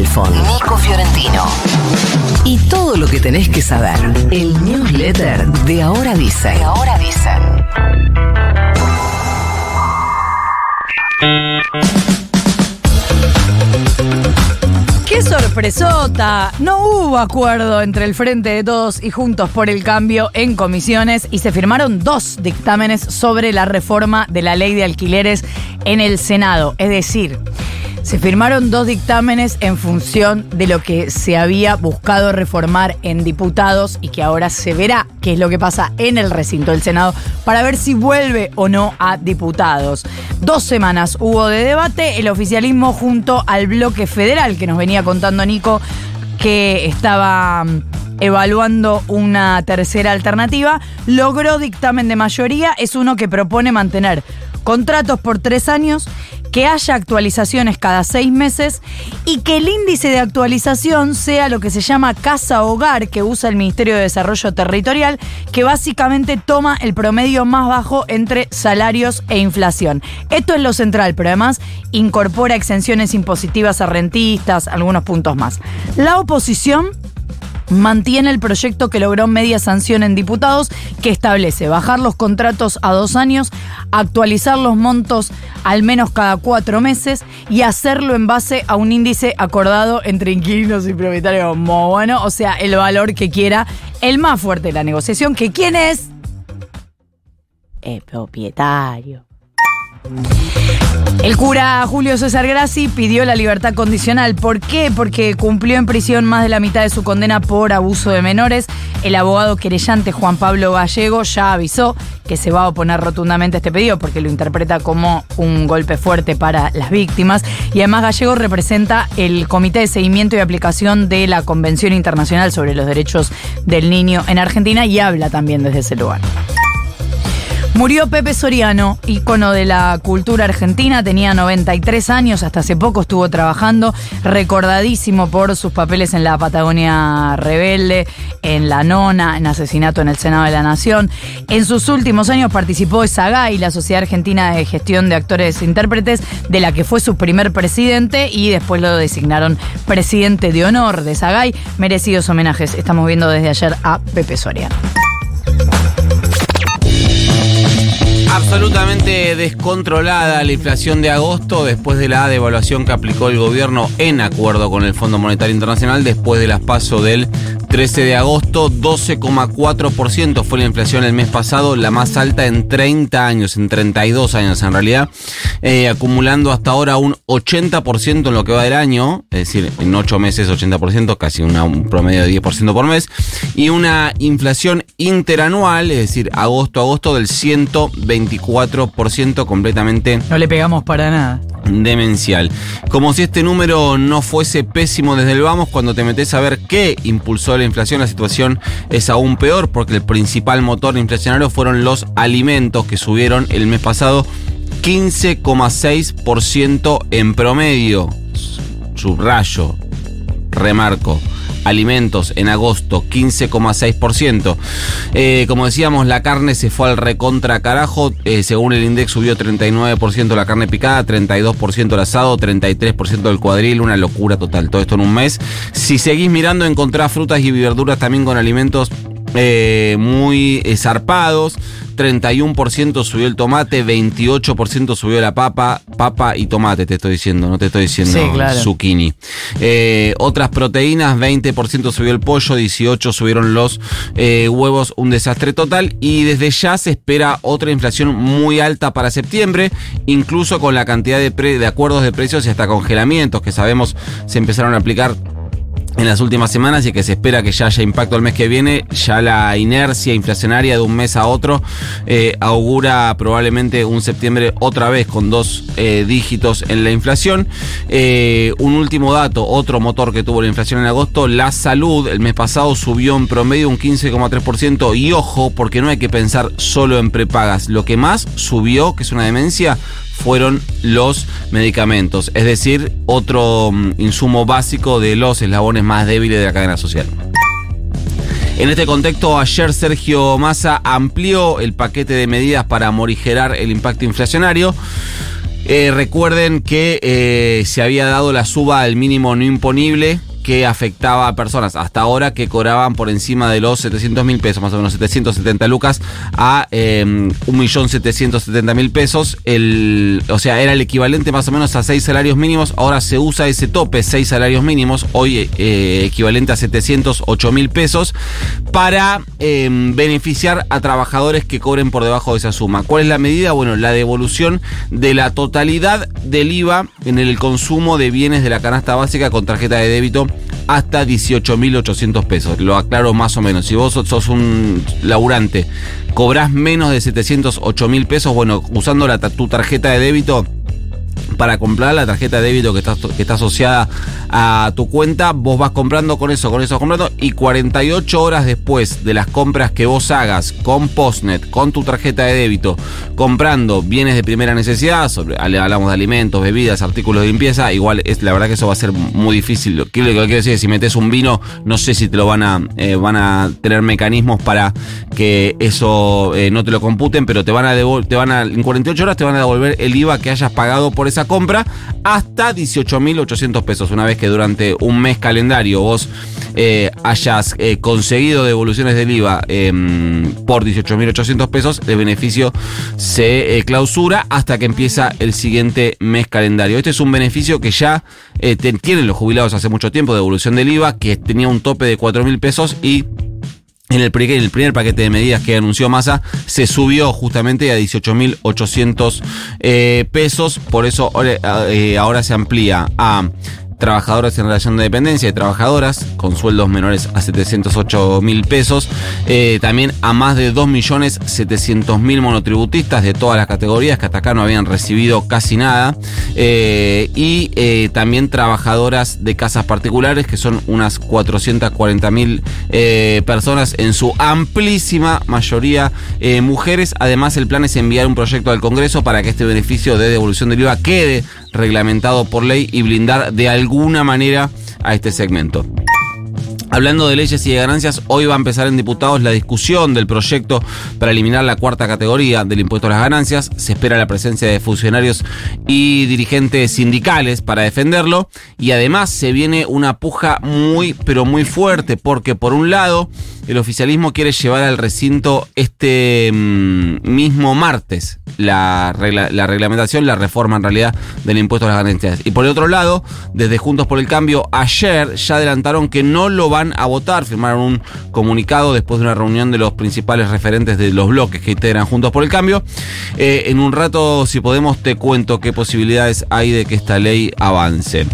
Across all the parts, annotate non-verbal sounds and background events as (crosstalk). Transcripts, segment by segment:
Nico Fiorentino. Y todo lo que tenés que saber. El newsletter de Ahora Dicen. De Ahora Dicen. ¡Qué sorpresota! No hubo acuerdo entre el Frente de Todos y Juntos por el Cambio en comisiones y se firmaron dos dictámenes sobre la reforma de la ley de alquileres en el Senado. Es decir, se firmaron dos dictámenes en función de lo que se había buscado reformar en diputados y que ahora se verá qué es lo que pasa en el recinto del Senado para ver si vuelve o no a diputados. Dos semanas hubo de debate, el oficialismo junto al bloque federal que nos venía contando Nico que estaba mm, evaluando una tercera alternativa, logró dictamen de mayoría, es uno que propone mantener contratos por tres años que haya actualizaciones cada seis meses y que el índice de actualización sea lo que se llama casa hogar que usa el Ministerio de Desarrollo Territorial, que básicamente toma el promedio más bajo entre salarios e inflación. Esto es lo central, pero además incorpora exenciones impositivas a rentistas, algunos puntos más. La oposición mantiene el proyecto que logró media sanción en diputados que establece bajar los contratos a dos años, actualizar los montos al menos cada cuatro meses y hacerlo en base a un índice acordado entre inquilinos y propietarios. Muy bueno, o sea, el valor que quiera el más fuerte de la negociación, que quién es el propietario. El cura Julio César Grassi pidió la libertad condicional. ¿Por qué? Porque cumplió en prisión más de la mitad de su condena por abuso de menores. El abogado querellante Juan Pablo Gallego ya avisó que se va a oponer rotundamente a este pedido porque lo interpreta como un golpe fuerte para las víctimas. Y además Gallego representa el Comité de Seguimiento y Aplicación de la Convención Internacional sobre los Derechos del Niño en Argentina y habla también desde ese lugar. Murió Pepe Soriano, ícono de la cultura argentina, tenía 93 años, hasta hace poco estuvo trabajando, recordadísimo por sus papeles en la Patagonia Rebelde, en La Nona, en Asesinato en el Senado de la Nación. En sus últimos años participó de SAGAI, la Sociedad Argentina de Gestión de Actores e Intérpretes, de la que fue su primer presidente y después lo designaron presidente de honor de SAGAI. Merecidos homenajes, estamos viendo desde ayer a Pepe Soriano. Absolutamente descontrolada la inflación de agosto después de la devaluación que aplicó el gobierno en acuerdo con el Fondo Monetario Internacional después de las pasos del 13 de agosto, 12,4% fue la inflación el mes pasado, la más alta en 30 años, en 32 años en realidad, eh, acumulando hasta ahora un 80% en lo que va del año, es decir, en 8 meses 80%, casi un promedio de 10% por mes, y una inflación interanual, es decir, agosto a agosto del 124% completamente. No le pegamos para nada demencial. Como si este número no fuese pésimo desde el vamos, cuando te metes a ver qué impulsó la inflación, la situación es aún peor porque el principal motor inflacionario fueron los alimentos que subieron el mes pasado 15,6% en promedio. Subrayo, remarco alimentos en agosto, 15,6%. Eh, como decíamos, la carne se fue al recontra carajo. Eh, según el index subió 39% la carne picada, 32% el asado, 33% el cuadril, una locura total. Todo esto en un mes. Si seguís mirando, encontrás frutas y verduras también con alimentos eh, muy zarpados. 31% subió el tomate, 28% subió la papa, papa y tomate, te estoy diciendo, no te estoy diciendo zucchini. Eh, otras proteínas, 20% subió el pollo, 18% subieron los eh, huevos, un desastre total. Y desde ya se espera otra inflación muy alta para septiembre, incluso con la cantidad de, de acuerdos de precios y hasta congelamientos que sabemos se empezaron a aplicar en las últimas semanas y que se espera que ya haya impacto el mes que viene, ya la inercia inflacionaria de un mes a otro eh, augura probablemente un septiembre otra vez con dos eh, dígitos en la inflación. Eh, un último dato, otro motor que tuvo la inflación en agosto, la salud el mes pasado subió en promedio un 15,3% y ojo, porque no hay que pensar solo en prepagas, lo que más subió, que es una demencia, fueron los medicamentos, es decir, otro mm, insumo básico de los eslabones más débiles de la cadena social. En este contexto, ayer Sergio Massa amplió el paquete de medidas para morigerar el impacto inflacionario. Eh, recuerden que eh, se había dado la suba al mínimo no imponible que afectaba a personas hasta ahora que cobraban por encima de los 700 mil pesos, más o menos 770 lucas, a eh, 1.770.000 pesos. El, o sea, era el equivalente más o menos a 6 salarios mínimos. Ahora se usa ese tope, 6 salarios mínimos, hoy eh, equivalente a 708 mil pesos, para eh, beneficiar a trabajadores que cobren por debajo de esa suma. ¿Cuál es la medida? Bueno, la devolución de la totalidad del IVA en el consumo de bienes de la canasta básica con tarjeta de débito hasta 18.800 pesos. Lo aclaro más o menos. Si vos sos un laburante, cobrás menos de 708.000 pesos, bueno, usando tu tarjeta de débito para comprar la tarjeta de débito que está, que está asociada a tu cuenta, vos vas comprando con eso, con eso comprando y 48 horas después de las compras que vos hagas con Postnet, con tu tarjeta de débito, comprando bienes de primera necesidad, hablamos de alimentos, bebidas, artículos de limpieza, igual es la verdad que eso va a ser muy difícil. Lo que quiero decir es si metes un vino, no sé si te lo van a eh, van a tener mecanismos para que eso eh, no te lo computen, pero te van a te van a en 48 horas te van a devolver el IVA que hayas pagado por esa compra hasta 18.800 pesos. Una vez que durante un mes calendario vos eh, hayas eh, conseguido devoluciones del IVA eh, por 18.800 pesos, el beneficio se eh, clausura hasta que empieza el siguiente mes calendario. Este es un beneficio que ya tienen los jubilados hace mucho tiempo, devolución del IVA, que tenía un tope de 4.000 pesos y en el, primer paquete de medidas que anunció Massa se subió justamente a 18.800 eh, pesos, por eso ahora, eh, ahora se amplía a trabajadores en relación de dependencia y trabajadoras con sueldos menores a 708 mil pesos, eh, también a más de 2.700.000 monotributistas de todas las categorías que hasta acá no habían recibido casi nada, eh, y eh, también trabajadoras de casas particulares que son unas 440.000 eh, personas, en su amplísima mayoría mujeres. Además, el plan es enviar un proyecto al Congreso para que este beneficio de devolución del IVA quede reglamentado por ley y blindar de alguna manera a este segmento. Hablando de leyes y de ganancias, hoy va a empezar en diputados la discusión del proyecto para eliminar la cuarta categoría del impuesto a las ganancias. Se espera la presencia de funcionarios y dirigentes sindicales para defenderlo. Y además se viene una puja muy, pero muy fuerte, porque por un lado, el oficialismo quiere llevar al recinto este mm, mismo martes la, regla- la reglamentación, la reforma en realidad del impuesto a las ganancias. Y por el otro lado, desde Juntos por el Cambio, ayer ya adelantaron que no lo van a votar. Firmaron un comunicado después de una reunión de los principales referentes de los bloques que integran Juntos por el Cambio. Eh, en un rato, si podemos, te cuento qué posibilidades hay de que esta ley avance.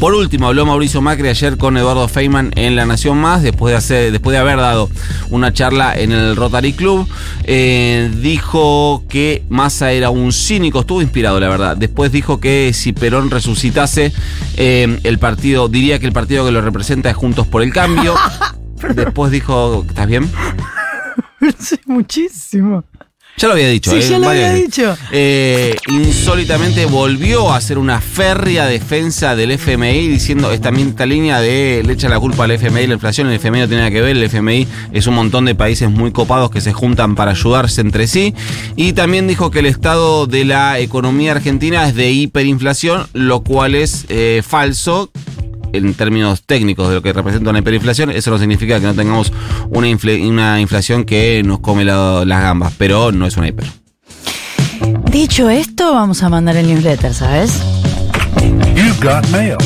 Por último, habló Mauricio Macri ayer con Eduardo Feynman en La Nación Más, después de, hacer, después de haber dado una charla en el Rotary Club. Eh, dijo que Massa era un cínico, estuvo inspirado, la verdad. Después dijo que si Perón resucitase, eh, el partido, diría que el partido que lo representa es Juntos por el Cambio. (laughs) Después dijo, ¿estás bien? (laughs) Sí, muchísimo. Ya lo había dicho. Sí, eh, ya lo había veces. dicho. Eh, insólitamente volvió a hacer una férrea defensa del FMI diciendo es también esta línea de le echa la culpa al FMI, la inflación, el FMI no tiene nada que ver, el FMI es un montón de países muy copados que se juntan para ayudarse entre sí y también dijo que el estado de la economía argentina es de hiperinflación, lo cual es eh, falso en términos técnicos de lo que representa una hiperinflación, eso no significa que no tengamos una, una inflación que nos come la- las gambas, pero no es una hiper. Dicho esto, vamos a mandar el newsletter, ¿sabes? You've got mail.